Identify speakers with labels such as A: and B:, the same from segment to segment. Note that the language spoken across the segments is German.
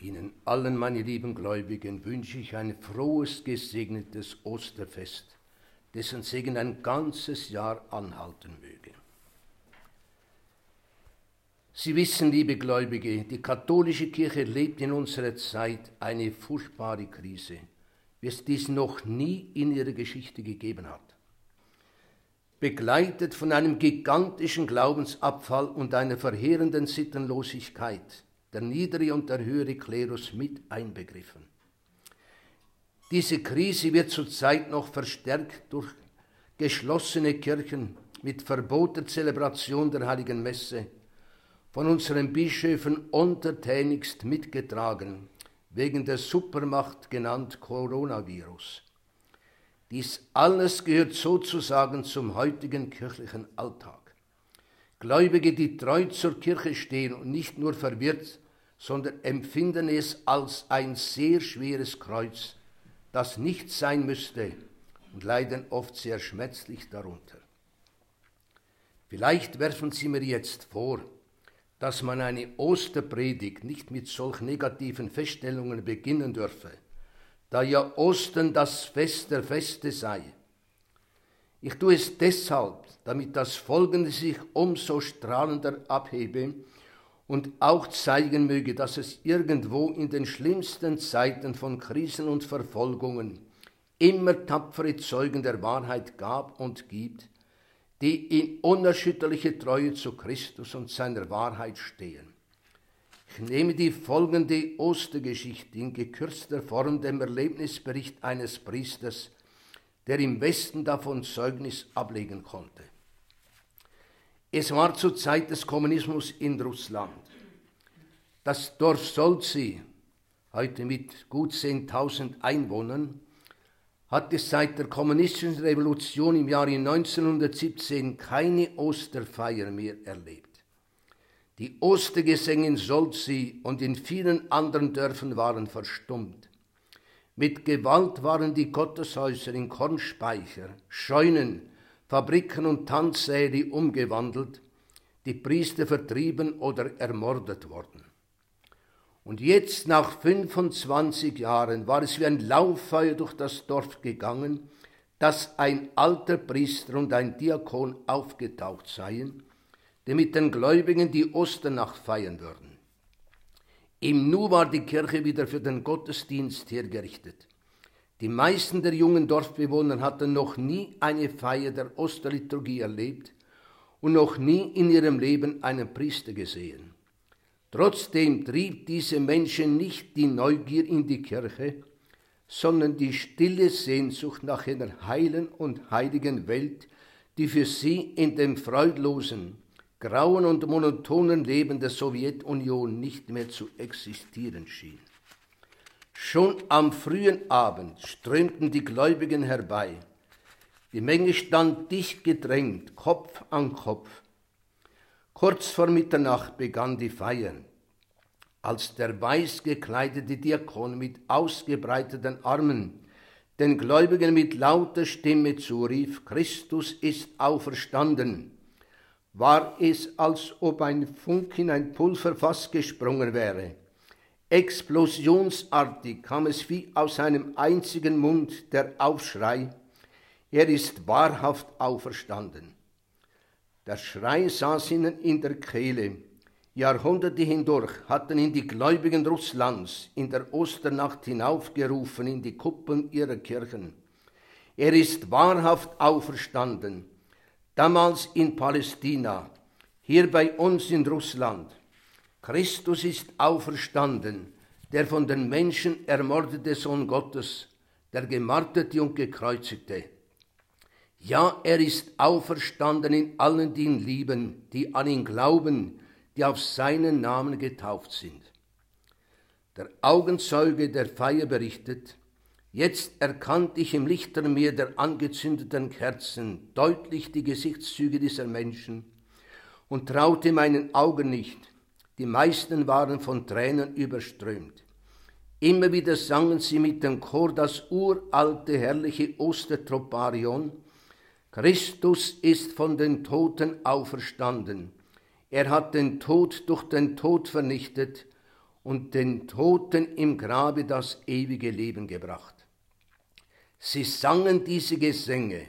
A: Ihnen allen, meine lieben Gläubigen, wünsche ich ein frohes, gesegnetes Osterfest, dessen Segen ein ganzes Jahr anhalten möge. Sie wissen, liebe Gläubige, die katholische Kirche lebt in unserer Zeit eine furchtbare Krise, wie es dies noch nie in ihrer Geschichte gegeben hat. Begleitet von einem gigantischen Glaubensabfall und einer verheerenden Sittenlosigkeit, der niedere und der höhere Klerus mit einbegriffen. Diese Krise wird zurzeit noch verstärkt durch geschlossene Kirchen mit verboter Zelebration der heiligen Messe, von unseren Bischöfen untertänigst mitgetragen, wegen der Supermacht genannt Coronavirus. Dies alles gehört sozusagen zum heutigen kirchlichen Alltag. Gläubige, die treu zur Kirche stehen und nicht nur verwirrt, sondern empfinden es als ein sehr schweres Kreuz, das nicht sein müsste und leiden oft sehr schmerzlich darunter. Vielleicht werfen Sie mir jetzt vor, dass man eine Osterpredigt nicht mit solch negativen Feststellungen beginnen dürfe, da ja Ostern das Fest der Feste sei. Ich tue es deshalb, damit das Folgende sich umso strahlender abhebe und auch zeigen möge, dass es irgendwo in den schlimmsten Zeiten von Krisen und Verfolgungen immer tapfere Zeugen der Wahrheit gab und gibt, die in unerschütterlicher Treue zu Christus und seiner Wahrheit stehen. Ich nehme die folgende Ostergeschichte in gekürzter Form dem Erlebnisbericht eines Priesters, der im Westen davon Zeugnis ablegen konnte. Es war zur Zeit des Kommunismus in Russland. Das Dorf Solzi, heute mit gut 10.000 Einwohnern, hatte seit der kommunistischen Revolution im Jahre 1917 keine Osterfeier mehr erlebt. Die Ostergesänge in Solzi und in vielen anderen Dörfern waren verstummt. Mit Gewalt waren die Gotteshäuser in Kornspeicher, Scheunen, Fabriken und Tanzsäle umgewandelt, die Priester vertrieben oder ermordet worden. Und jetzt, nach 25 Jahren, war es wie ein Lauffeuer durch das Dorf gegangen, dass ein alter Priester und ein Diakon aufgetaucht seien, die mit den Gläubigen die Osternacht feiern würden. Im Nu war die Kirche wieder für den Gottesdienst hergerichtet. Die meisten der jungen Dorfbewohner hatten noch nie eine Feier der Osterliturgie erlebt und noch nie in ihrem Leben einen Priester gesehen. Trotzdem trieb diese Menschen nicht die Neugier in die Kirche, sondern die stille Sehnsucht nach einer heilen und heiligen Welt, die für sie in dem freudlosen, grauen und monotonen Leben der Sowjetunion nicht mehr zu existieren schien. Schon am frühen Abend strömten die Gläubigen herbei. Die Menge stand dicht gedrängt, Kopf an Kopf. Kurz vor Mitternacht begann die Feier. Als der weiß gekleidete Diakon mit ausgebreiteten Armen den Gläubigen mit lauter Stimme zurief, Christus ist auferstanden, war es, als ob ein Funk in ein Pulverfass gesprungen wäre. Explosionsartig kam es wie aus einem einzigen Mund der Aufschrei, er ist wahrhaft auferstanden. Der Schrei saß ihnen in der Kehle. Jahrhunderte hindurch hatten ihn die Gläubigen Russlands in der Osternacht hinaufgerufen in die Kuppen ihrer Kirchen. Er ist wahrhaft auferstanden. Damals in Palästina, hier bei uns in Russland, Christus ist auferstanden, der von den Menschen ermordete Sohn Gottes, der gemarterte und gekreuzigte. Ja, er ist auferstanden in allen, die ihn lieben, die an ihn glauben, die auf seinen Namen getauft sind. Der Augenzeuge der Feier berichtet, jetzt erkannte ich im Lichtermeer der angezündeten Kerzen deutlich die Gesichtszüge dieser Menschen und traute meinen Augen nicht, die meisten waren von Tränen überströmt. Immer wieder sangen sie mit dem Chor das uralte, herrliche Ostertroparion. Christus ist von den Toten auferstanden. Er hat den Tod durch den Tod vernichtet und den Toten im Grabe das ewige Leben gebracht. Sie sangen diese Gesänge,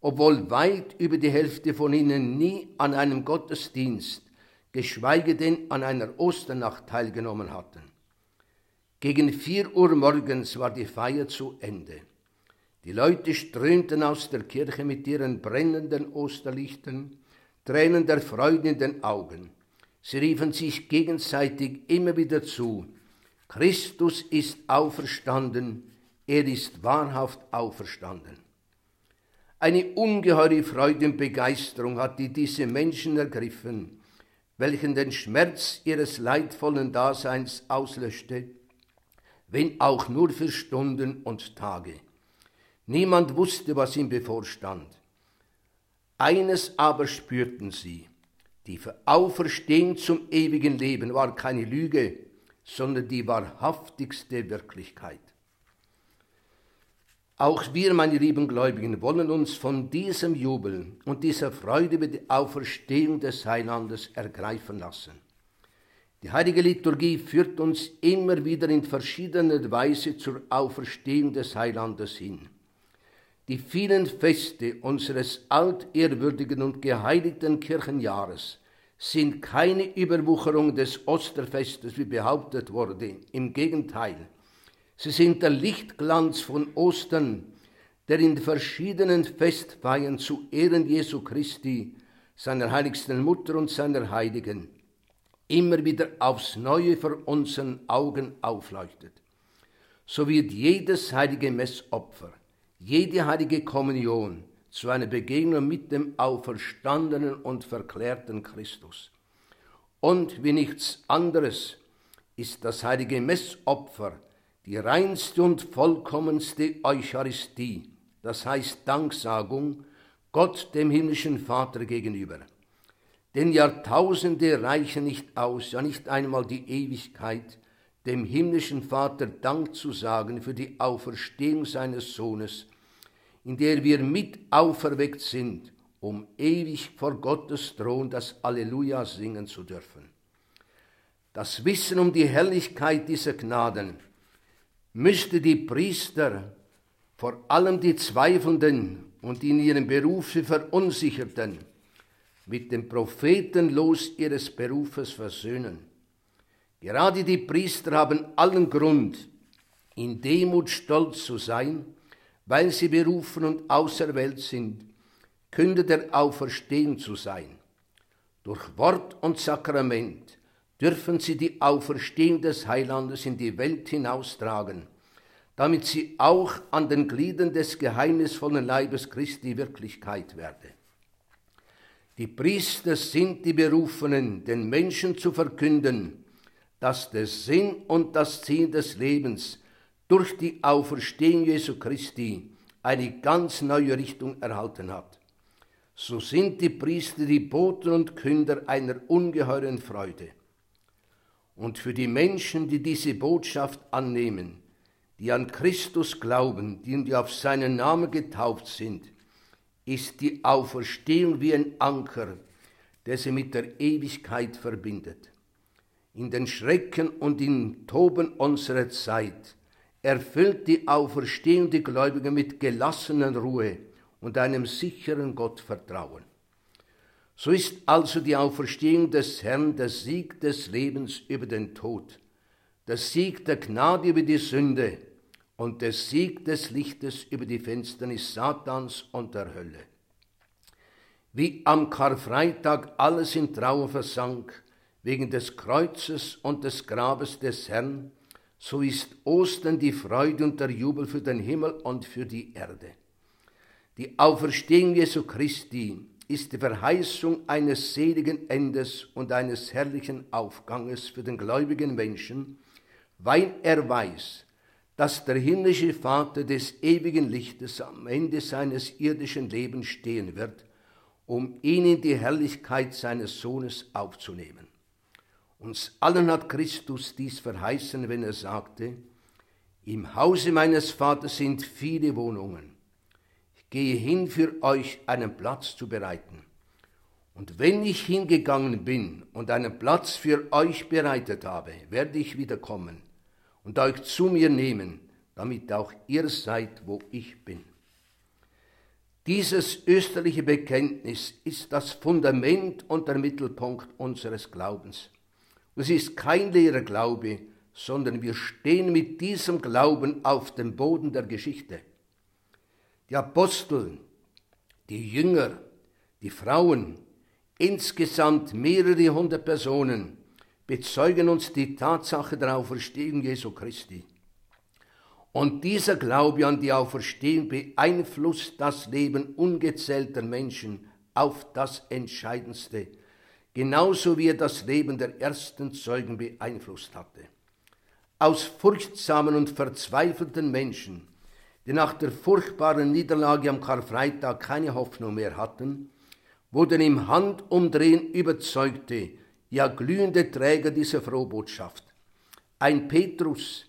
A: obwohl weit über die Hälfte von ihnen nie an einem Gottesdienst, geschweige denn an einer Osternacht teilgenommen hatten. Gegen vier Uhr morgens war die Feier zu Ende. Die Leute strömten aus der Kirche mit ihren brennenden Osterlichtern, Tränen der Freude in den Augen. Sie riefen sich gegenseitig immer wieder zu, Christus ist auferstanden, er ist wahrhaft auferstanden. Eine ungeheure Freude und Begeisterung hatte diese Menschen ergriffen, welchen den Schmerz ihres leidvollen Daseins auslöschte, wenn auch nur für Stunden und Tage. Niemand wusste, was ihm bevorstand. Eines aber spürten sie. Die Auferstehung zum ewigen Leben war keine Lüge, sondern die wahrhaftigste Wirklichkeit. Auch wir, meine lieben Gläubigen, wollen uns von diesem Jubel und dieser Freude über die Auferstehung des Heilandes ergreifen lassen. Die heilige Liturgie führt uns immer wieder in verschiedener Weise zur Auferstehung des Heilandes hin. Die vielen Feste unseres altehrwürdigen und geheiligten Kirchenjahres sind keine Überwucherung des Osterfestes, wie behauptet wurde. Im Gegenteil, sie sind der Lichtglanz von Ostern, der in verschiedenen Festfeiern zu Ehren Jesu Christi, seiner heiligsten Mutter und seiner Heiligen, immer wieder aufs Neue vor unseren Augen aufleuchtet. So wird jedes heilige Messopfer jede heilige Kommunion zu einer Begegnung mit dem auferstandenen und verklärten Christus. Und wie nichts anderes ist das heilige Messopfer die reinste und vollkommenste Eucharistie, das heißt Danksagung Gott dem himmlischen Vater gegenüber. Denn Jahrtausende reichen nicht aus, ja nicht einmal die Ewigkeit, dem himmlischen Vater Dank zu sagen für die Auferstehung seines Sohnes, in der wir mit auferweckt sind, um ewig vor Gottes Thron das Alleluja singen zu dürfen. Das Wissen um die Herrlichkeit dieser Gnaden müsste die Priester, vor allem die Zweifelnden und in ihrem Berufe Verunsicherten, mit dem Prophetenlos ihres Berufes versöhnen. Gerade die Priester haben allen Grund, in Demut stolz zu sein, weil sie berufen und auserwählt sind, Künder der Auferstehung zu sein. Durch Wort und Sakrament dürfen sie die Auferstehung des Heilandes in die Welt hinaustragen, damit sie auch an den Gliedern des geheimnisvollen Leibes Christi Wirklichkeit werde. Die Priester sind die Berufenen, den Menschen zu verkünden, dass der Sinn und das Ziel des Lebens durch die Auferstehung Jesu Christi eine ganz neue Richtung erhalten hat. So sind die Priester die Boten und Künder einer ungeheuren Freude. Und für die Menschen, die diese Botschaft annehmen, die an Christus glauben, die auf seinen Namen getauft sind, ist die Auferstehung wie ein Anker, der sie mit der Ewigkeit verbindet. In den Schrecken und im Toben unserer Zeit erfüllt die auferstehende Gläubige mit gelassener Ruhe und einem sicheren Gottvertrauen. So ist also die Auferstehung des Herrn der Sieg des Lebens über den Tod, der Sieg der Gnade über die Sünde und der Sieg des Lichtes über die Finsternis Satans und der Hölle. Wie am Karfreitag alles in Trauer versank, wegen des Kreuzes und des Grabes des Herrn, so ist Ostern die Freude und der Jubel für den Himmel und für die Erde. Die Auferstehung Jesu Christi ist die Verheißung eines seligen Endes und eines herrlichen Aufganges für den gläubigen Menschen, weil er weiß, dass der himmlische Vater des ewigen Lichtes am Ende seines irdischen Lebens stehen wird, um ihn in die Herrlichkeit seines Sohnes aufzunehmen. Uns allen hat Christus dies verheißen, wenn er sagte, im Hause meines Vaters sind viele Wohnungen. Gehe hin, für euch einen Platz zu bereiten. Und wenn ich hingegangen bin und einen Platz für euch bereitet habe, werde ich wiederkommen und euch zu mir nehmen, damit auch ihr seid, wo ich bin. Dieses österliche Bekenntnis ist das Fundament und der Mittelpunkt unseres Glaubens. Es ist kein leerer Glaube, sondern wir stehen mit diesem Glauben auf dem Boden der Geschichte. Die Apostel, die Jünger, die Frauen, insgesamt mehrere hundert Personen bezeugen uns die Tatsache der Auferstehung Jesu Christi. Und dieser Glaube an die Auferstehung beeinflusst das Leben ungezählter Menschen auf das Entscheidendste, genauso wie er das Leben der ersten Zeugen beeinflusst hatte. Aus furchtsamen und verzweifelten Menschen, die nach der furchtbaren Niederlage am Karfreitag keine Hoffnung mehr hatten, wurden im Handumdrehen überzeugte, ja glühende Träger dieser Frohbotschaft. Ein Petrus,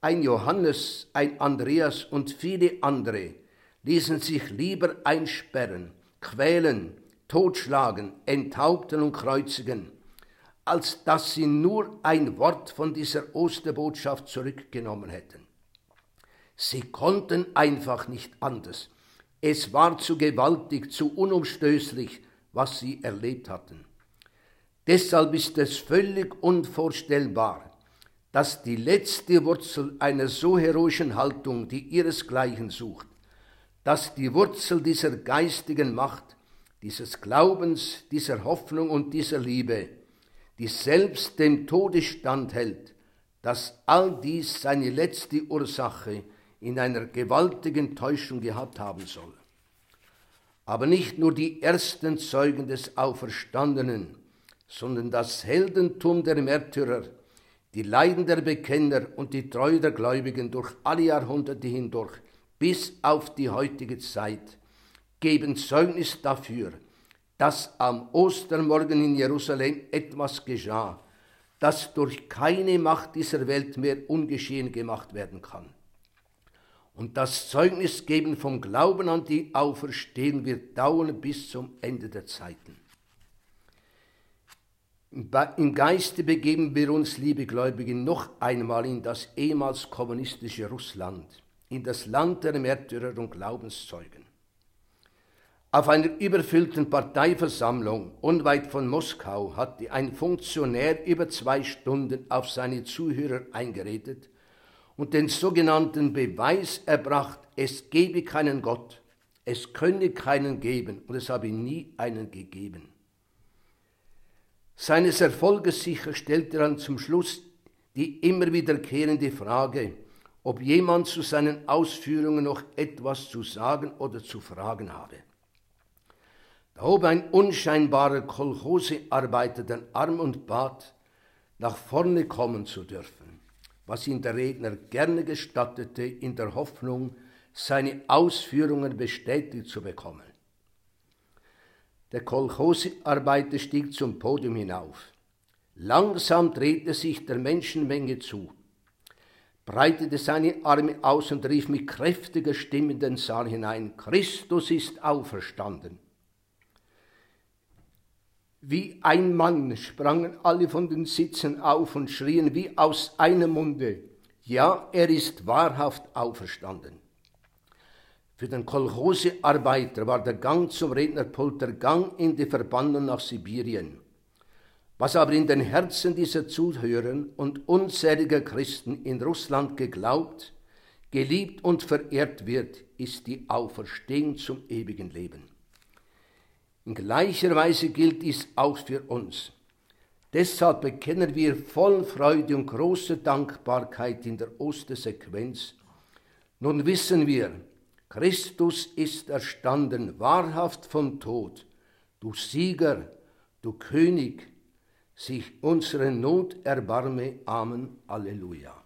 A: ein Johannes, ein Andreas und viele andere ließen sich lieber einsperren, quälen, totschlagen, enthaupten und kreuzigen, als dass sie nur ein Wort von dieser Osterbotschaft zurückgenommen hätten. Sie konnten einfach nicht anders. Es war zu gewaltig, zu unumstößlich, was sie erlebt hatten. Deshalb ist es völlig unvorstellbar, dass die letzte Wurzel einer so heroischen Haltung, die ihresgleichen sucht, dass die Wurzel dieser geistigen Macht, dieses Glaubens, dieser Hoffnung und dieser Liebe, die selbst dem Tode standhält, dass all dies seine letzte Ursache in einer gewaltigen Täuschung gehabt haben soll. Aber nicht nur die ersten Zeugen des Auferstandenen, sondern das Heldentum der Märtyrer, die Leiden der Bekenner und die Treue der Gläubigen durch alle Jahrhunderte hindurch bis auf die heutige Zeit geben Zeugnis dafür, dass am Ostermorgen in Jerusalem etwas geschah, das durch keine Macht dieser Welt mehr ungeschehen gemacht werden kann. Und das Zeugnisgeben vom Glauben an die Auferstehung wird dauern bis zum Ende der Zeiten. Im Geiste begeben wir uns, liebe Gläubige, noch einmal in das ehemals kommunistische Russland, in das Land der Märtyrer und Glaubenszeugen. Auf einer überfüllten Parteiversammlung unweit von Moskau hatte ein Funktionär über zwei Stunden auf seine Zuhörer eingeredet und den sogenannten Beweis erbracht, es gebe keinen Gott, es könne keinen geben und es habe nie einen gegeben. Seines Erfolges sicher stellte er dann zum Schluss die immer wiederkehrende Frage, ob jemand zu seinen Ausführungen noch etwas zu sagen oder zu fragen habe. Da hob ein unscheinbarer Kolchosearbeiter den Arm und bat, nach vorne kommen zu dürfen was ihn der Redner gerne gestattete, in der Hoffnung, seine Ausführungen bestätigt zu bekommen. Der Kolchosearbeiter stieg zum Podium hinauf. Langsam drehte sich der Menschenmenge zu, breitete seine Arme aus und rief mit kräftiger Stimme in den Saal hinein, Christus ist auferstanden. Wie ein Mann sprangen alle von den Sitzen auf und schrien wie aus einem Munde, ja, er ist wahrhaft auferstanden. Für den Kolchosearbeiter war der Gang zum Rednerpult der Gang in die Verbannung nach Sibirien. Was aber in den Herzen dieser Zuhörer und unzähliger Christen in Russland geglaubt, geliebt und verehrt wird, ist die Auferstehung zum ewigen Leben. In gleicher Weise gilt dies auch für uns. Deshalb bekennen wir voll Freude und große Dankbarkeit in der Ostersequenz. Nun wissen wir, Christus ist erstanden, wahrhaft vom Tod. Du Sieger, du König, sich unsere Not erbarme. Amen. Alleluja.